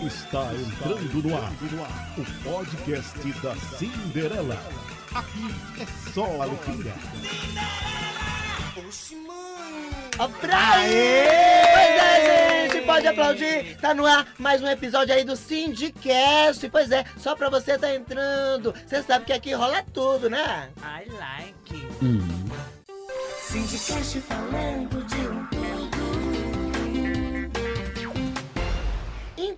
Está entrando no ar o podcast da Cinderela. Aqui é só alegria. Aê! Pois é, gente, pode aplaudir. Tá no ar mais um episódio aí do Sindicast. Pois é, só pra você tá entrando. Você sabe que aqui rola tudo, né? I like. Sindicast falando de um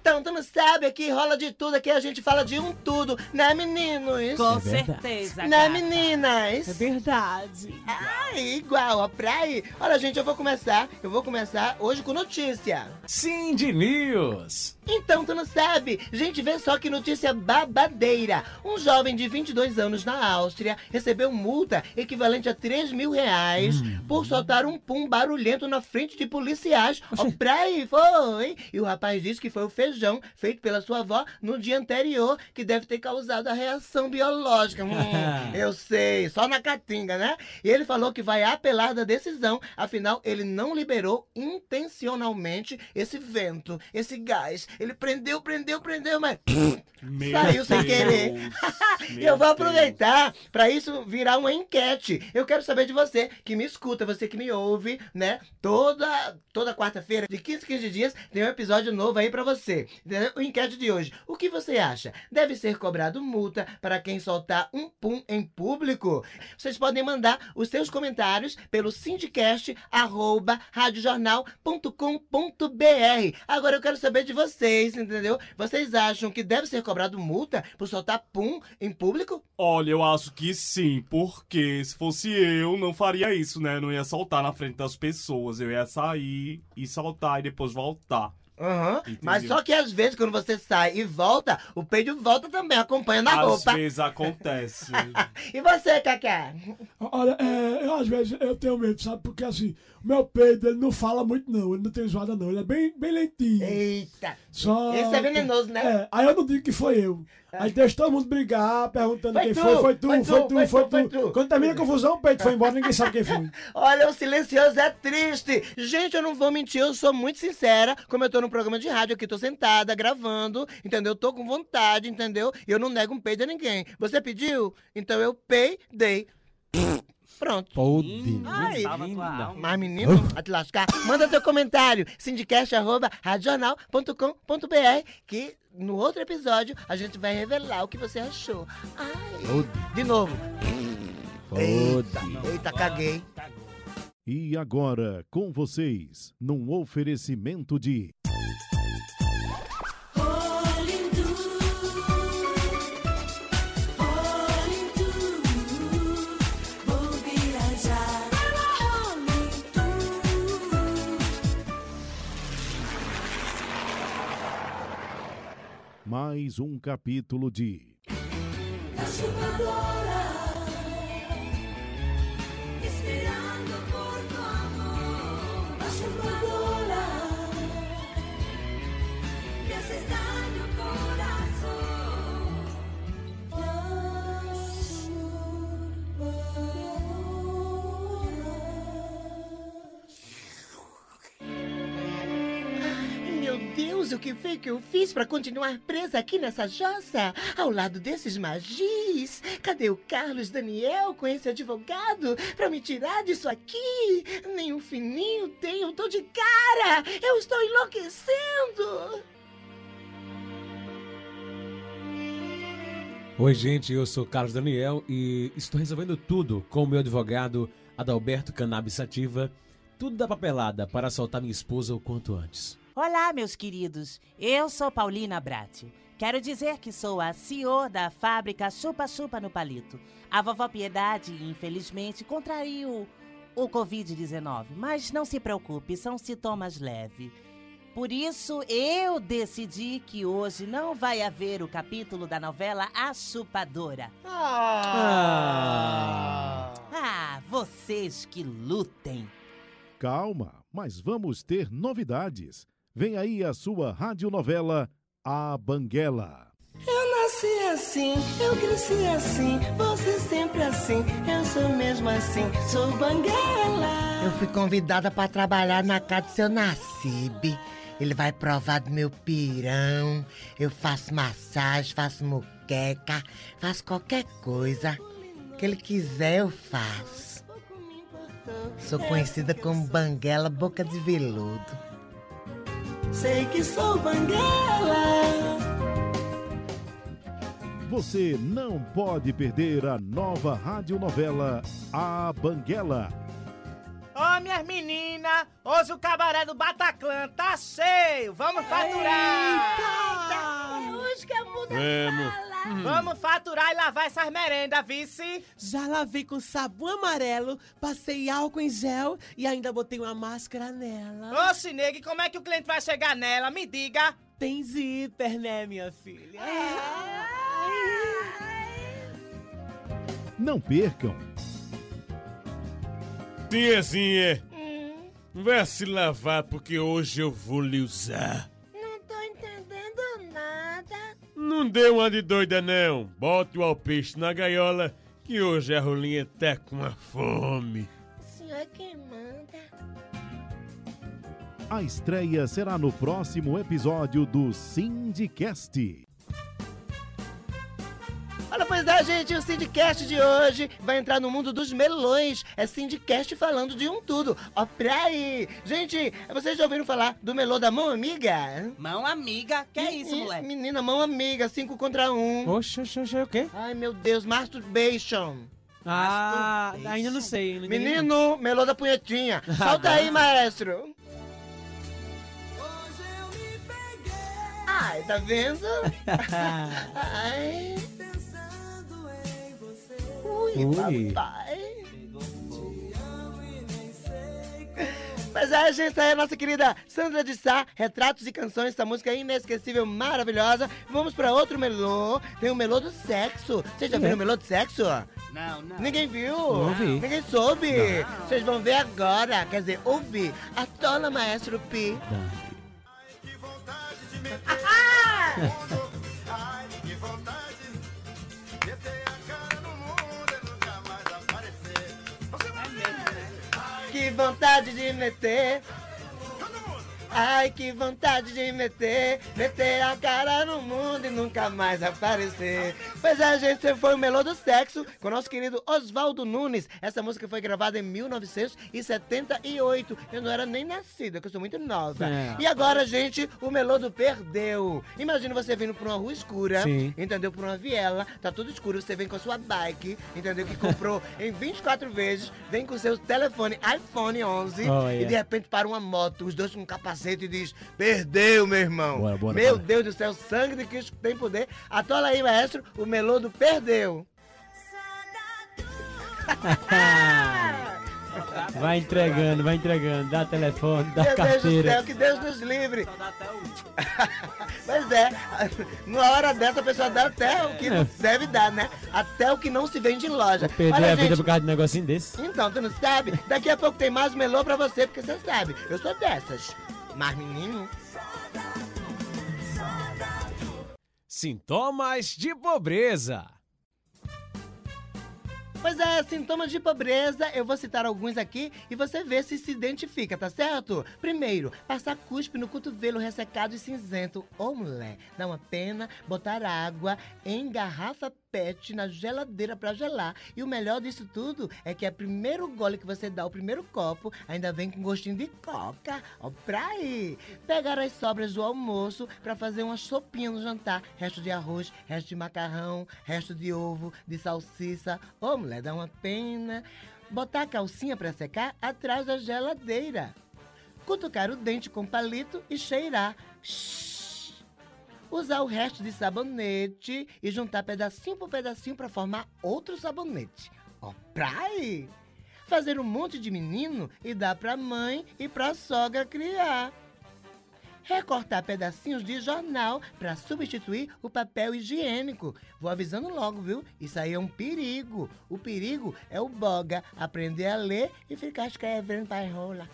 Então, tu não sabe, aqui rola de tudo, aqui a gente fala de um tudo, né, meninos? Com verdade. certeza, Né, gata. meninas? É verdade. Ah, igual, ó, pra aí. Olha, gente, eu vou começar, eu vou começar hoje com notícia. Cindy News. Então, tu não sabe? Gente, vê só que notícia babadeira. Um jovem de 22 anos na Áustria recebeu multa equivalente a 3 mil reais por soltar um pum barulhento na frente de policiais. Ó, pra aí, foi. E o rapaz disse que foi o feijão feito pela sua avó no dia anterior que deve ter causado a reação biológica. Hum, eu sei, só na catinga, né? E ele falou que vai apelar da decisão, afinal, ele não liberou intencionalmente esse vento, esse gás. Ele prendeu, prendeu, prendeu, mas Meu saiu sem Deus. querer. E eu vou aproveitar para isso virar uma enquete. Eu quero saber de você que me escuta, você que me ouve, né? Toda toda quarta-feira, de 15 em 15 dias, tem um episódio novo aí para você. Entendeu? O enquete de hoje. O que você acha? Deve ser cobrado multa para quem soltar um pum em público? Vocês podem mandar os seus comentários pelo sindicast arroba radiojornal.com.br. Agora eu quero saber de vocês, entendeu? Vocês acham que deve ser cobrado multa por soltar pum em público? Olha, eu acho que sim, porque se fosse eu, não faria isso, né? Não ia soltar na frente das pessoas. Eu ia sair e soltar e depois voltar. Aham. Entendi. Mas só que às vezes quando você sai e volta, o peido volta também, acompanha na Às roupa. vezes acontece. E você, Cacá? Olha, é, eu às vezes eu tenho medo, sabe? Porque assim, meu peido ele não fala muito, não. Ele não tem zoada, não. Ele é bem, bem lentinho. Eita. Só. Esse é venenoso, né? É, aí eu não digo que foi eu. Aí deixa todo mundo brigar, perguntando Foi quem tu, foi. Foi tu, foi foi tu, tu, foi foi tu, foi tu. tu. Quando termina a confusão, o peito foi embora, ninguém sabe quem foi. Olha, o silencioso é triste. Gente, eu não vou mentir, eu sou muito sincera. Como eu tô num programa de rádio aqui, tô sentada, gravando, entendeu? Tô com vontade, entendeu? E eu não nego um peido a ninguém. Você pediu? Então eu peidei. Pronto. Pode. Ai. Mas menino, a te lascar. Manda teu comentário, sindicast.radiojornal.com.br que no outro episódio a gente vai revelar o que você achou. Ai, de novo. Eita, eita, caguei. E agora, com vocês, num oferecimento de mais um capítulo de O que foi que eu fiz pra continuar presa aqui nessa jossa? Ao lado desses magis? Cadê o Carlos Daniel com esse advogado pra me tirar disso aqui? Nem um fininho tem, eu tô de cara! Eu estou enlouquecendo! Oi, gente, eu sou Carlos Daniel e estou resolvendo tudo com o meu advogado Adalberto Cannabis Sativa. Tudo da papelada para soltar minha esposa o quanto antes. Olá, meus queridos. Eu sou Paulina Bratti. Quero dizer que sou a CEO da fábrica Chupa Chupa no Palito. A vovó Piedade, infelizmente, contraiu o Covid-19, mas não se preocupe, são sintomas leves. Por isso, eu decidi que hoje não vai haver o capítulo da novela A Chupadora. Ah! Ah, vocês que lutem! Calma, mas vamos ter novidades. Vem aí a sua radionovela A Banguela. Eu nasci assim, eu cresci assim, você sempre assim, eu sou mesmo assim, sou banguela. Eu fui convidada para trabalhar na casa do seu Nacibe. Ele vai provar do meu pirão. Eu faço massagem, faço moqueca, faço qualquer coisa que ele quiser eu faço. Sou conhecida como Banguela Boca de Veludo. Sei que sou banguela. Você não pode perder a nova radionovela A Banguela. Ô, minhas meninas, hoje o cabaré do Bataclan tá cheio. Vamos faturar. É hoje que a muda Vamos. Fala. Vamos faturar e lavar essas merendas, vice. Já lavei com sabão amarelo, passei álcool em gel e ainda botei uma máscara nela. Ô, Chineg, como é que o cliente vai chegar nela? Me diga. Tem zíper, né, minha filha? Não percam. Tiazinha, vai se lavar porque hoje eu vou lhe usar. Não dê uma de doida não. Bote o alpiste na gaiola que hoje a rolinha tá com uma fome. O senhor é quem manda. A estreia será no próximo episódio do Sindicast. Olha, pois é, gente, o Sindicast de hoje vai entrar no mundo dos melões. É Sindicast falando de um tudo. Ó, pra aí! Gente, vocês já ouviram falar do melô da mão amiga? Mão amiga, que é isso, moleque? Menina, mão amiga, cinco contra um. Oxe, oxe, oxe, o quê? Ai, meu Deus, masturbation. Ah, ainda não sei. entendi. Menino, melô da punhetinha. Solta aí, maestro. Ai, tá vendo? Ai. Ui, Ui. papai. Mas é, gente, essa é a nossa querida Sandra de Sá, Retratos e Canções, essa música inesquecível, maravilhosa. Vamos pra outro melô, tem o melô do sexo. Vocês já viram o melô do sexo? Não, não. Ninguém viu? Não vi. Ninguém soube? Vocês vão ver agora, quer dizer, ouvir. A Tola Maestro Pi. Que vontade de meter. Ai, que vontade de meter, meter a cara no mundo e nunca mais aparecer. Pois é, gente, esse foi o Melô do Sexo com o nosso querido Oswaldo Nunes. Essa música foi gravada em 1978. Eu não era nem nascida, porque eu sou muito nova. É. E agora, gente, o Melô do Perdeu. Imagina você vindo por uma rua escura, Sim. entendeu? Por uma viela, tá tudo escuro, você vem com a sua bike, entendeu? Que comprou em 24 vezes, vem com seu telefone iPhone 11 Olha. e de repente para uma moto, os dois com um capacete e diz: Perdeu, meu irmão. Bora, bora, meu bora. Deus do céu, sangue de Cristo tem poder. Atola aí, maestro, o melô do Perdeu. Vai entregando, vai entregando. Dá telefone, dá Meu Deus do carteira. céu, que Deus nos livre. Pois é, numa hora dessa a pessoa dá até o que É. deve dar, né? Até o que não se vende em loja. Perder Olha, a vida por causa de um negocinho desse. Então, tu não sabe? Daqui a pouco tem mais melô pra você, porque você sabe, eu sou dessas. Mas, menino, Sintomas de pobreza. Pois é, sintomas de pobreza, eu vou citar alguns aqui e você vê se se identifica, tá certo? Primeiro, passar cuspe no cotovelo ressecado e cinzento. Ô, mulher, dá uma pena botar água em garrafa pet na geladeira pra gelar. E o melhor disso tudo é que é o primeiro gole que você dá, o primeiro copo, ainda vem com gostinho de coca. Ó, pra aí. Pegar as sobras do almoço pra fazer uma sopinha no jantar. Resto de arroz, resto de macarrão, resto de ovo, de salsicha. Ô, mulher, dá uma pena. Botar a calcinha pra secar atrás da geladeira. Cutucar o dente com palito e cheirar. Shhh. Usar o resto de sabonete e juntar pedacinho por pedacinho para formar outro sabonete. Ó, aí! Fazer um monte de menino e dar pra mãe e pra sogra criar. Recortar pedacinhos de jornal para substituir o papel higiênico. Vou avisando logo, viu? Isso aí é um perigo. O perigo é o boga aprender a ler e ficar escrevendo para rola.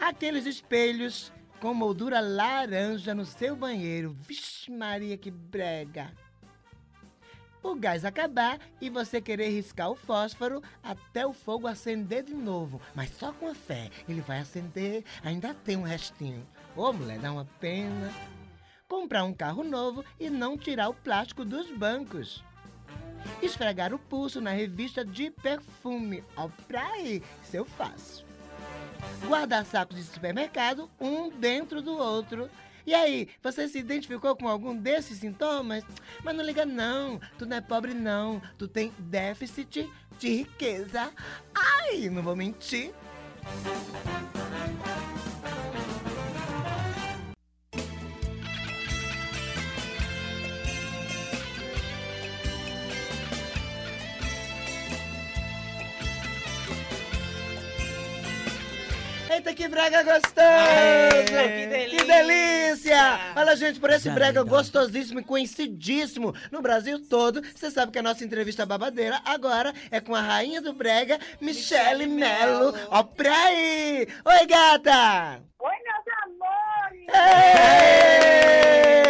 Aqueles espelhos com moldura laranja no seu banheiro. Vixe Maria, que brega! O gás acabar e você querer riscar o fósforo até o fogo acender de novo. Mas só com a fé. Ele vai acender, ainda tem um restinho. Ô, mulher, dá uma pena. Comprar um carro novo e não tirar o plástico dos bancos. Esfregar o pulso na revista de perfume. Ó, pra aí, isso eu faço. Guardar sacos de supermercado, um dentro do outro. E aí, você se identificou com algum desses sintomas? Mas não liga não, tu não é pobre não, tu tem déficit de riqueza. Ai, não vou mentir. Que brega gostoso! que delícia! Que delícia! Olha, gente, por esse Já brega legal. gostosíssimo e conhecidíssimo no Brasil todo, você sabe que a nossa entrevista babadeira agora é com a rainha do brega, Michele Melo. Ó, pra aí! Oi, gata! Oi, meus amores!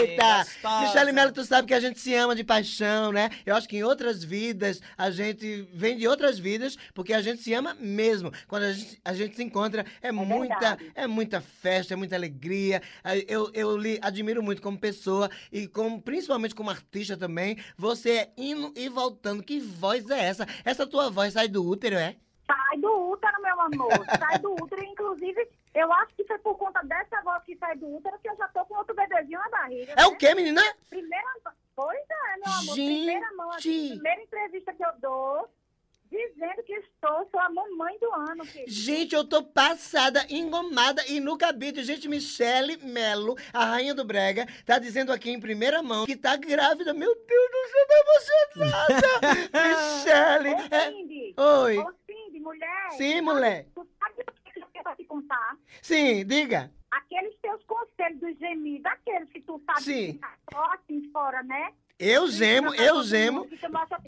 Eita! gostosa. Michele Melo, tu sabe que a gente se ama de paixão, né? Eu acho que em outras vidas, a gente vem de outras vidas, porque a gente se ama mesmo. Quando a gente, a gente se encontra, é, muita, verdade. é muita festa, é muita alegria. Ah, Eu, eu lhe admiro muito como pessoa e como, principalmente como artista também. Você é indo e voltando. Que voz é essa? Essa tua voz sai do útero, é? Sai do útero, meu amor. Sai do útero. Inclusive, eu acho que foi por conta dessa voz que sai do útero que eu já tô com outro bebezinho na barriga. É né? o quê, menina? Primeira. Pois é, meu amor. Gente! Primeira mão, assim, primeira entrevista que eu dou, dizendo que estou, sou a mamãe do ano, querido. Gente, eu tô passada, engomada e no cabide. Gente, Michele Melo, a rainha do Brega, tá dizendo aqui em primeira mão que tá grávida. Meu Deus do céu, tô emocionada! Michele! Ô, é- Cindy. Oi. Ô, Cindy, mulher. Sim, mulher. Tu sabe o que eu quero te contar? Sim, diga. Aqueles teus conselhos dos gemidos, aqueles que tu sabe Sim. que tá só assim fora, né? Eu gemo, eu gemo. Que tu mostra-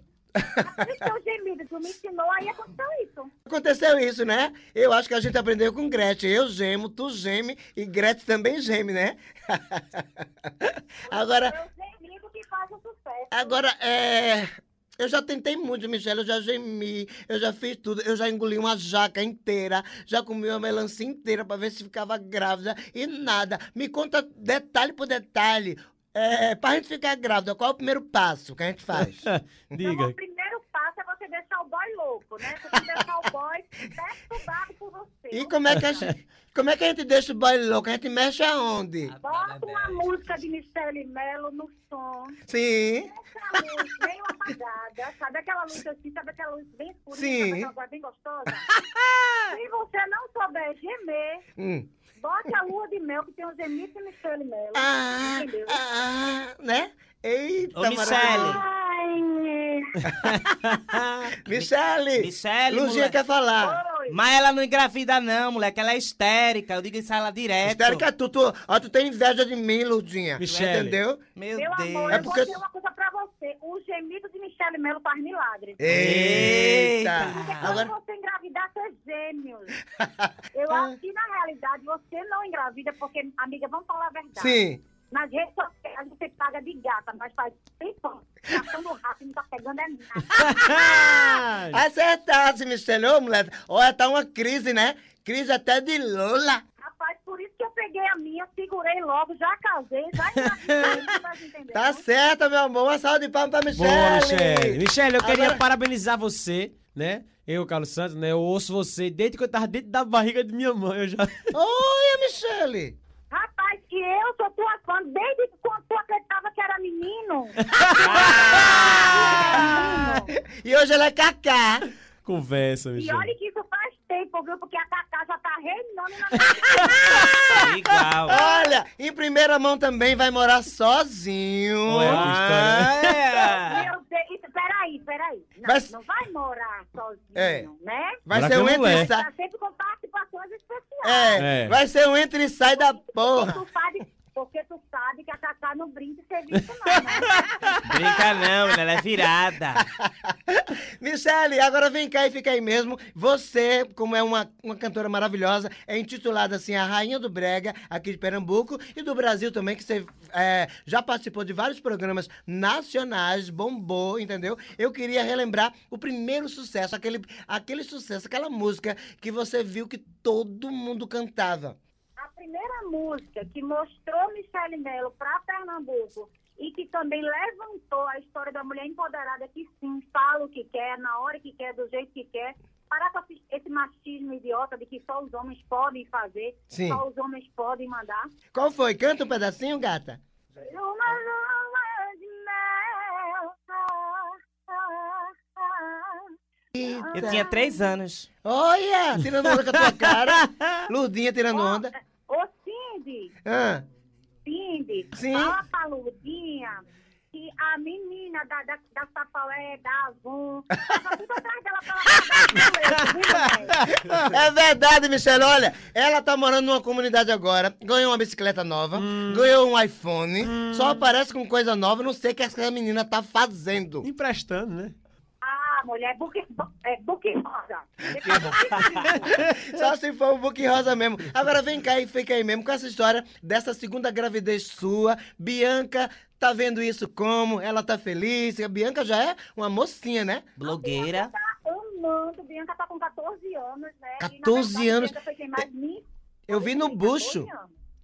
Gemidos, tu me ensinou, aí aconteceu isso. Aconteceu isso, né? Eu acho que a gente aprendeu com Gretchen. Eu gemo, tu geme e Gretchen também geme, né? Agora, É o gemido que faz o sucesso. Agora, é. Eu já tentei muito, Michelle, eu já gemi, eu já fiz tudo, eu já engoli uma jaca inteira, já comi uma melancia inteira pra ver se ficava grávida e nada. Me conta detalhe por detalhe. É, pra gente ficar grávida, qual é o primeiro passo que a gente faz? Então, Diga. o primeiro passo é você deixar o boy louco, né? Você deixar o boy perturbado por você. E como é que a gente, como é que a gente deixa o boy louco? A gente mexe aonde? Bota uma música de Michele Mello no som. Sim. Deixa a luz meio apagada. Sabe aquela luz assim? Sabe aquela luz bem escura? Sim. Sabe aquela voz bem gostosa? Se você não souber gemer, Hum. Bote a lua de mel que tem os gemidos de Michele Mello. Ah, Entendeu? ah, né? Eita, Ô, Michele. Michele, Michele, Luzinha mulher. quer falar. oi. Mas ela não engravida não, moleque. Ela é histérica. Eu digo isso a ela direto. Histérica, tu, tu, ó, tu tem inveja de mim, Ludinha. Michele. Entendeu? Meu, Meu Deus. amor, É eu porque- vou dizer uma coisa pra você. O gemido de Michele Mello faz milagres. Eita! Porque Agora, quando você engravidar, você é gêmeos. Eu acho que, na realidade, você não engravida, porque, amiga, vamos falar a verdade. sim. Nas redes sociais, você paga de gata, mas faz tempo. Gastando rápido, não tá pegando é nada. Acertasse, Michele. Ô, mulher. Olha, tá uma crise, né? Crise até de Lula. Rapaz, por isso que eu peguei a minha, segurei logo, já casei, já você tá? Tá certo, meu amor. Uma salva de palmas pra Michele. Boa, Michele. Michele, eu queria Agora- parabenizar você, né? Eu, Carlos Santos, né? Eu ouço você desde que eu tava dentro da barriga de minha mãe. Eu já... Oi, Michele. Rapaz, que eu sou tua fã desde quando tu acreditava que era menino. E hoje ela é Cacá. Conversa, E Michele. olha que isso tempo, viu? Porque a Cacá já tá reinando na Igual. Olha, em primeira mão também vai morar sozinho. É. Meu Deus, peraí, peraí. Não, Mas- não vai morar sozinho, É. né? Vai ser um entre é? e sai. Tá sempre com participações especiais. É, É. vai ser um entre e sai da porra. Tu porque tu sabe que a Cacá não brinca em serviço, não, né? Brinca não, ela é virada. Michele, agora vem cá e fica aí mesmo. Você, como é uma, uma cantora maravilhosa, é intitulada assim a Rainha do Brega, aqui de Pernambuco e do Brasil também, que você é, já participou de vários programas nacionais, bombou, entendeu? Eu queria relembrar o primeiro sucesso, aquele, aquele sucesso, aquela música que você viu que todo mundo cantava. A primeira música que mostrou Michele Melo para Pernambuco e que também levantou a história da mulher empoderada que sim, fala o que quer, na hora que quer, do jeito que quer. Parar com esse- machismo idiota de que só os homens podem fazer, Sim. só os homens podem mandar. Qual foi? Canta um pedacinho, gata. Uma lua de mel. Eu tinha três anos. Olha, tirando onda com a tua cara. Lurdinha tirando onda. Cindy, Ah, Cindy, Sim. fala pra que a menina da, da, da Sapaué, da Avon, tava tudo atrás dela pra ela? É verdade, Michelle. Olha, ela tá morando numa comunidade agora, ganhou uma bicicleta nova, ganhou um iPhone, só aparece com coisa nova, não sei o que essa menina tá fazendo. Emprestando, né? Ah, mulher, buque, bu- é, buque rosa. Só se for o book rosa mesmo. Agora vem cá e fica aí mesmo com essa história dessa segunda gravidez sua. Bianca tá vendo isso como? Ela tá feliz? A Bianca já é uma mocinha, né? Blogueira. Tá amando. Bianca tá com 14 anos, né? E, na 14 verdade, anos. Bianca foi quem mais me... Eu vi no bucho.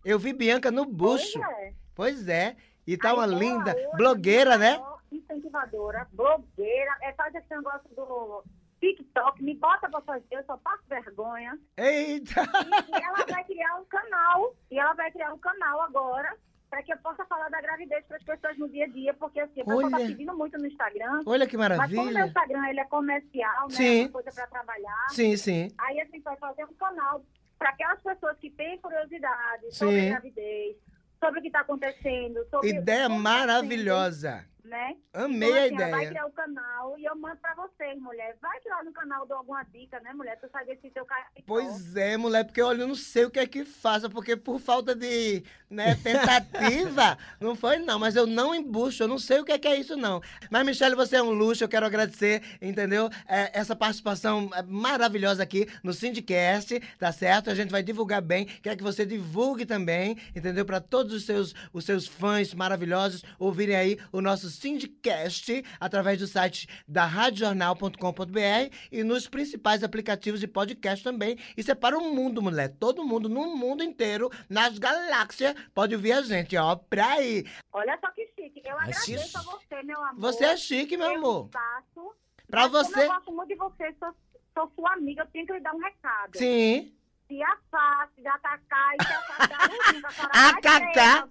Eu vi Bianca no bucho. Pois é. Pois é. E tá uma Aí, linda ela hoje blogueira, né? maior Incentivadora, blogueira, é faz esse negócio do TikTok, me bota pra fazer, eu só passo vergonha. Eita! E, e ela vai criar um canal, e ela vai criar um canal agora, pra que eu possa falar da gravidez pras pessoas no dia a dia, porque assim, a pessoa tá pedindo muito no Instagram. Olha que Mas como maravilha. meu Instagram ele é comercial, né? Sim. É uma coisa pra trabalhar. Sim, sim. Aí a gente vai fazer um canal para aquelas pessoas que têm curiosidade sobre Sim. a gravidez, sobre o que está acontecendo, sobre Ideia sendo, maravilhosa. Né? Amei Então, a assim, Vai ideia. criar o canal e eu mando pra vocês, mulher. Vai que lá no canal dou alguma dica, né, mulher? Tu sabe se teu cara. Pois é, mulher, porque olha, eu não sei o que é que faça, porque por falta de né, tentativa, não foi não, mas eu não embucho, eu não sei o que é que é isso não. Mas, Michelle, você é um luxo, eu quero agradecer, entendeu? É, essa participação é, maravilhosa aqui no Syndicast, tá certo? A gente vai divulgar bem, quero que você divulgue também, entendeu? Para todos os seus, os seus fãs maravilhosos ouvirem aí o nosso Syndicast através do site da radiojornal.com.br e nos principais aplicativos de podcast também. Isso é para o mundo, mulher. Todo mundo, no mundo inteiro, nas galáxias, pode ouvir a gente, ó, pra aí. Olha só que chique. Eu Ai, agradeço chique. a você, meu amor. Você é chique, meu Eu amor. Faço, Pra mas como você- eu gosto muito de você, sou, sou sua amiga, eu tenho que lhe dar um recado. Sim. Se afaste da Cacá e se afaste da Lurdinha, que a Cacá.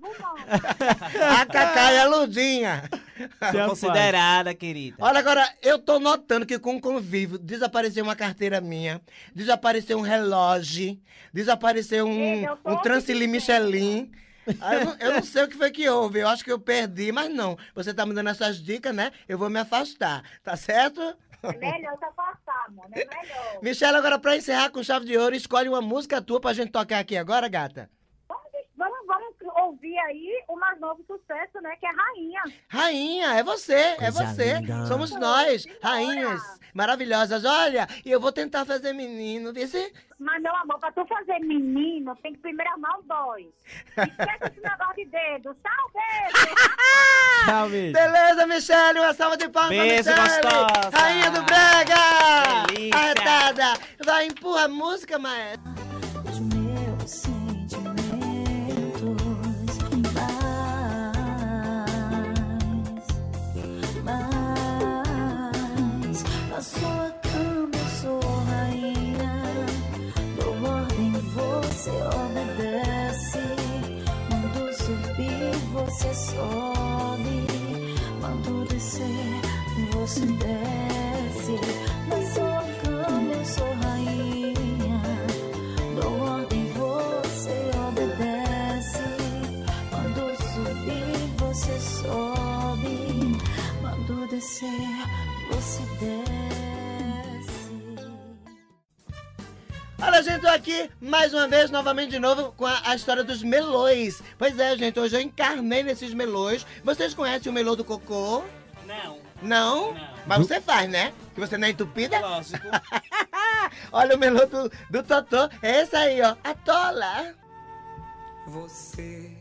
A Cacá e a Ludinha. Considerada, querida. Olha, agora, eu tô notando que com o convívio desapareceu uma carteira minha, desapareceu um relógio, desapareceu um, um Transili Michelin. Ah, eu, não, eu não sei o que foi que houve, eu acho que eu perdi, mas não. Você tá me dando essas dicas, né? Eu vou me afastar, tá certo? Melhor se afastar, mano. É melhor. Michelle, agora pra encerrar com chave de ouro, escolhe uma música tua pra gente tocar aqui agora, gata. Ouvir aí o mais novo sucesso, né? Que é Rainha. Rainha, é você, é Coisa você. linda. Somos nós, rainhas maravilhosas. Olha, e eu vou tentar fazer menino, vê se... Mas, meu amor, pra tu fazer menino, tem que primeiro amar o boy. Esquece esse negócio de dedo. Tchau, beijo. Beleza, Michelle, uma salva de palmas Beijo, Michelle. gostosa. Rainha do Brega. Delícia. Arretada. Vai, empurra a música, maestro. Você obedece. Mando subir, você sobe. Mando descer, você desce. Na sua cama eu sou rainha. Dou ordem, você obedece. Mando subir, você sobe. Mando descer, você desce. Olha, gente, tô aqui mais uma vez, novamente de novo, com a, a história dos melões. Pois é, gente, hoje eu encarnei nesses melões. Vocês conhecem o melô do cocô? Não. Não? Mas você faz, né? Que você não é entupida? Lógico. Olha o melô do, do Totô. É esse aí, ó. A tola. Você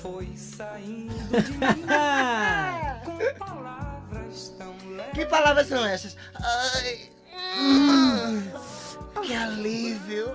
foi saindo de mim com palavras tão leves. Que palavras são essas? Ai. Hum. Que alívio!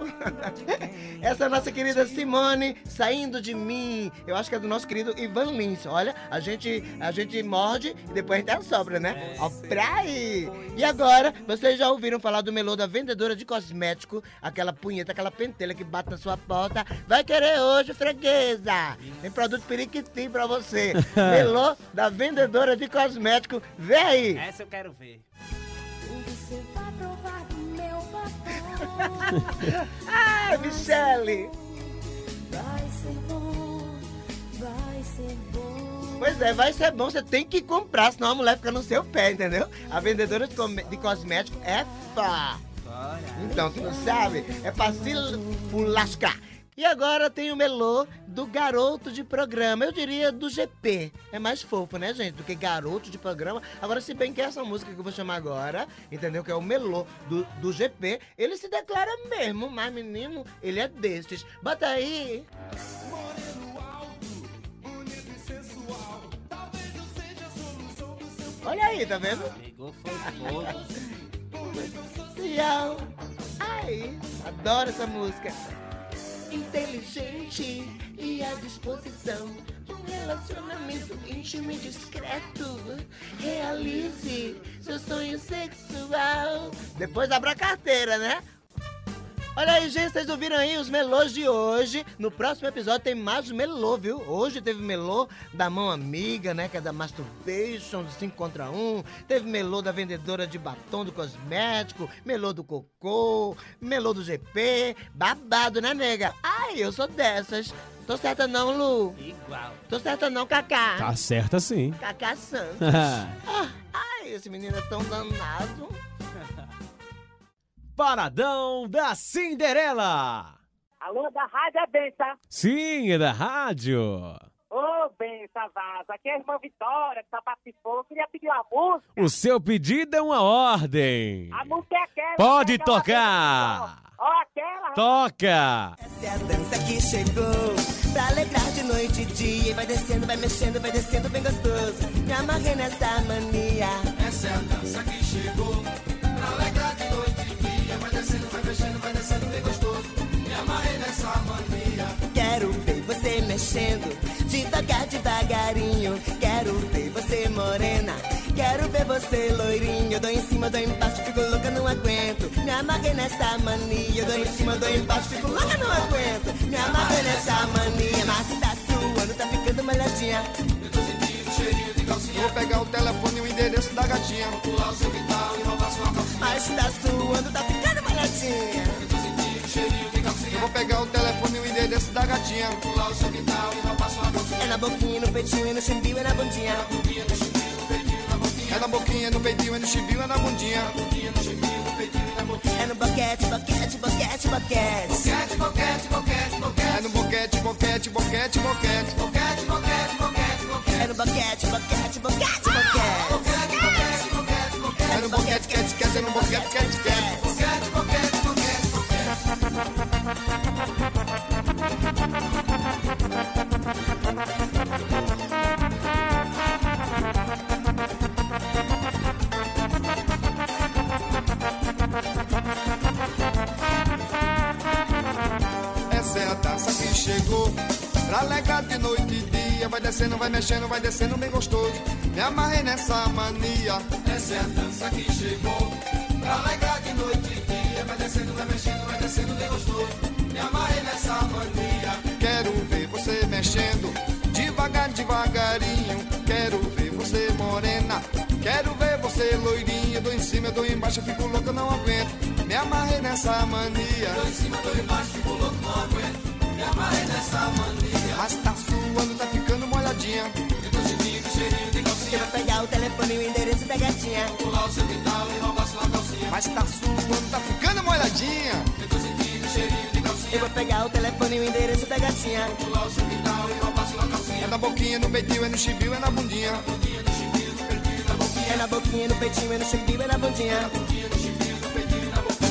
Essa é a nossa querida Simone saindo de mim. Eu acho que é do nosso querido Ivan Lins. Olha, a gente, a gente morde e depois a gente assopra, né? Ó, pra aí! E agora, vocês já ouviram falar do melô da vendedora de cosmético? Aquela punheta, aquela pentelha que bate na sua porta. Vai querer hoje, freguesa! Tem produto periquitim pra você. melô da vendedora de cosmético. Vê aí! Essa eu quero ver. Você vai provar do meu batom. ah, Michele! Vai ser bom, vai ser bom. Pois é, vai ser bom, você tem que comprar, senão a mulher fica no seu pé, entendeu? A vendedora de, de cosmético é fá. Então, tu não sabe? É pra se fulascar. E agora tem o melô do garoto de programa, eu diria do GP. É mais fofo, né, gente? Do que garoto de programa. Agora, se bem que essa música que eu vou chamar agora, entendeu? Que é o melô do, do GP, ele se declara mesmo, mas menino, ele é destes. Bota aí. Olha aí, tá vendo? Pegou fogo. Ai, adoro essa música. Inteligente e à disposição um relacionamento íntimo e discreto. Realize seu sonho sexual. Depois abra a carteira, né? Olha aí, gente, vocês ouviram aí os melôs de hoje. No próximo episódio tem mais melô, viu? Hoje teve melô da mão amiga, né? Que é da Masturbation, do 5 contra 1. Teve melô da vendedora de batom do cosmético, melô do cocô, melô do GP. Babado, né, nega? Ai, eu sou dessas. Tô certa não, Lu? Igual. Tô certa não, Cacá? Tá certa sim. Cacá Santos. Ah, ai, esse menino é tão danado. Paradão da Cinderela. Alô, da Rádio é Bença. Sim, é da rádio. Ô, Bença Vaza, aqui é a irmã Vitória, que só participou. Eu queria pedir uma música. O seu pedido é uma ordem. A música é aquela. Pode aquela tocar. Ó, aquela. Toca. Essa é a dança que chegou pra alegrar de noite e dia. E vai descendo, vai mexendo, vai descendo bem gostoso. Me amarrei nessa mania. Essa é a dança que chegou mexendo, devagar, devagarinho. Quero ver você morena. Quero ver você loirinho. Dou em cima, dou embaixo, fico louca, não aguento. Me amarrei nessa mania. Dou em cima, dou embaixo, fico louca, não aguento. Me amarrei nessa mania. Mas tá suando, tá ficando molhadinha. Eu tô sentindo cheirinho de calcinha. Vou pegar o telefone e o endereço da gatinha. Vou pular o seu quintal e roubar sua calcinha. Mas tá suando, tá ficando molhadinha. Eu cheirinho de calcinha. Vou pegar o telefone e o endereço da gatinha. Vou pular o seu quintal e roubar sua calcinha. É na boquinha, no peitinho e no chimbinho e na bundinha. É na boquinha, no peitinho, é no chibio, é na bundinha. É no boquete, boquete, boquete, boquete. Boquete, boquete, boquete, boquete. É no boquete, boquete, boquete, boquete. Boquete, boquete, boquete, boquete. É no boquete, boquete, boquete, boquete. É no boquete, quete, quete, é no boquete, quete, quete. Boquete, boquete, descendo, vai mexendo, vai descendo bem gostoso. Me amarrei nessa mania. Essa é a dança que chegou pra alegrar de noite Você loirinha. Dou em cima, dou embaixo, fico louco, não aguento. Me amarrei nessa mania. Dou em cima, dou embaixo, fico louco, não aguento. Me amarrei nessa mania. Mas tá suando, tá ficando molhadinha. Eu tô sentindo cheirinho de calcinha. Vou pegar o telefone e o endereço da gatinha. Pular o seu quintal e roubar sua calcinha. Mas tá suando, tá ficando molhadinha. Eu tô sentindo cheirinho de calcinha. Eu vou pegar o telefone e o endereço da gatinha. Pular o seu quintal e roubar sua calcinha. É na boquinha, no peitinho, é no chibio, é na bundinha. É na boquinha, no peitinho, é no chimbinho, é na bundinha.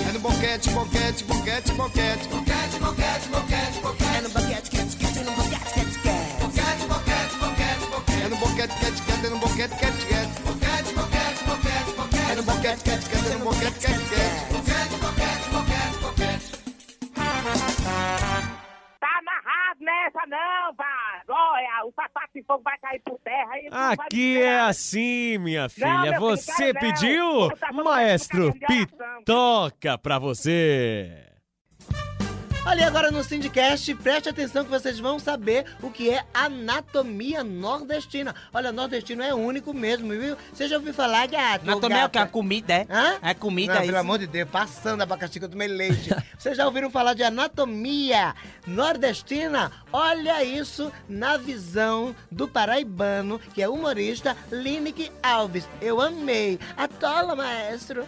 É no boquete, boquete, boquete, boquete. Boquete, boquete, boquete, boquete. É no boquete, quete, quete, no boquete, quete, quete. Boquete, boquete, boquete, boquete. É no boquete, quete, quete, é no boquete, quete, quete. Boquete, boquete, boquete, boquete. É no boquete, quete, quete, é no boquete, quete, quete. Boquete, boquete, boquete, boquete. Aqui é assim, minha Não, filha. filho, Você não. pediu? Maestro. Pitoca pra você. Olha, agora no Sindicast, preste atenção que vocês vão saber o que é anatomia nordestina. Olha, nordestino é único mesmo, viu? Você já ouviu falar, gato? Anatomia é o que? A comida, é? Hã? É comida, Não, é pelo isso? amor de Deus, passando abacaxi que eu tomei leite. Vocês já ouviram falar de anatomia nordestina? Olha isso na visão do paraibano, que é humorista Lineker Alves. Eu amei. Atola, maestro.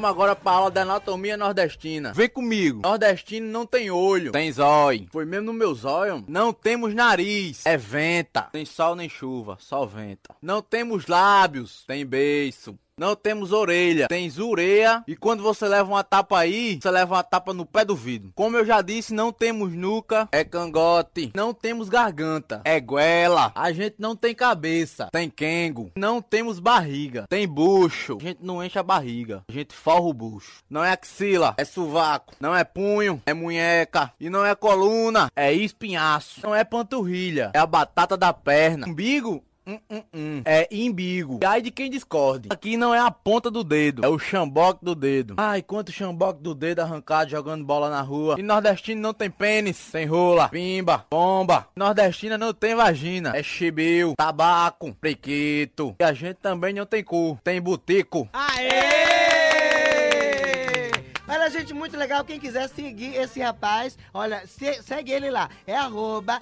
Vamos agora pra aula da anatomia nordestina. Vem comigo. Nordestino não tem olho, tem zóio. Foi mesmo no meu zóio? Não temos nariz, é venta. Nem sol nem chuva, só venta. Não temos lábios, tem beiço. Não temos orelha, tem zureia. E quando você leva uma tapa aí, você leva uma tapa no pé do vidro. Como eu já disse, não temos nuca, é cangote. Não temos garganta, é goela. A gente não tem cabeça, tem quengo. Não temos barriga, tem bucho. A gente não enche a barriga, a gente forra o bucho. Não é axila, é sovaco. Não é punho, é munheca. E não é coluna, é espinhaço. Não é panturrilha, é a batata da perna. Umbigo. É imbigo. E aí de quem discorde. Aqui não é a ponta do dedo, é o chamboque do dedo. Ai, quanto chamboque do dedo arrancado jogando bola na rua. E nordestino não tem pênis, tem rola, pimba, bomba. Nordestina não tem vagina, é chibio, tabaco, prequito. E a gente também não tem cu, tem butico. Olha, gente, muito legal. Quem quiser seguir esse rapaz, olha, se- segue ele lá. É arroba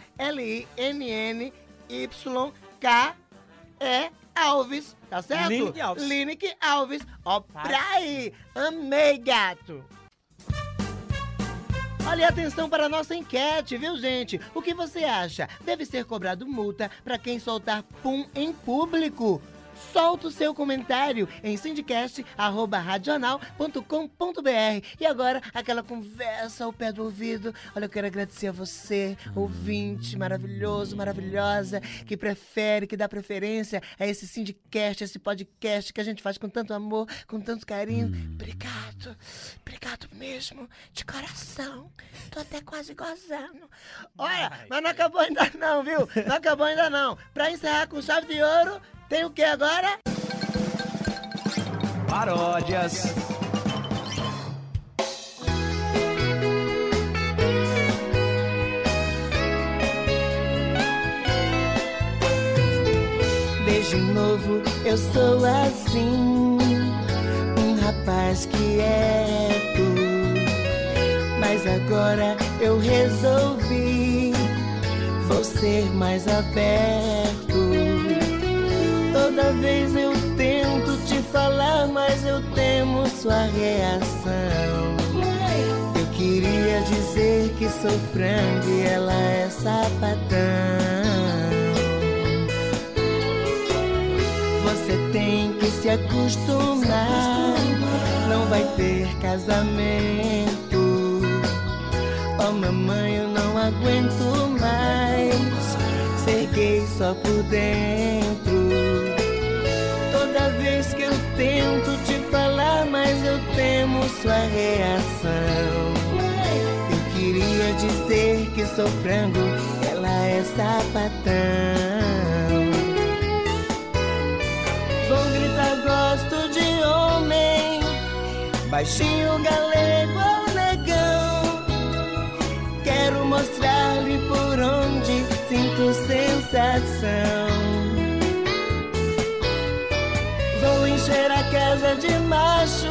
L-I-N-N-Y-K-E Alves. Tá certo? Lineker Alves. Lineker Alves. Ó, pra aí. Amei, gato. Olha, atenção para a nossa enquete, viu, gente? O que você acha? Deve ser cobrado multa para quem soltar pum em público? Solta o seu comentário em sindicast.radional.com.br E agora, aquela conversa ao pé do ouvido. Olha, eu quero agradecer a você, ouvinte maravilhoso, maravilhosa, que prefere, que dá preferência a esse Sindicast, esse podcast que a gente faz com tanto amor, com tanto carinho. Obrigado, obrigado mesmo, de coração. Tô até quase gozando. Olha, mas não acabou ainda não, viu? Não acabou ainda não. Pra encerrar com chave de ouro, tem o que agora? Paródias. Desde novo eu sou assim, um rapaz quieto. Mas agora eu resolvi, vou ser mais aberto. Vez eu tento te falar, mas eu temo sua reação. Eu queria dizer que sou frango e ela é sapatão. Você tem que se acostumar, não vai ter casamento. Oh mamãe, eu não aguento mais ser gay só por dentro. Tento te falar, mas eu temo sua reação. Eu queria dizer que sou frango, ela é sapatão. Vão gritar, gosto de homem, baixinho galego ou negão. Quero mostrar-lhe por onde sinto sensação. Encher a casa de macho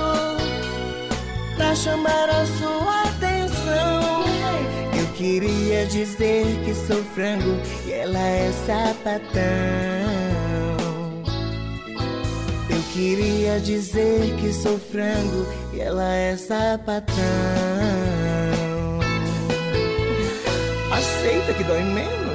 pra chamar a sua atenção. Eu queria dizer que sou frango e ela é sapatão. Eu queria dizer que sou frango e ela é sapatão. Aceita que dói menos?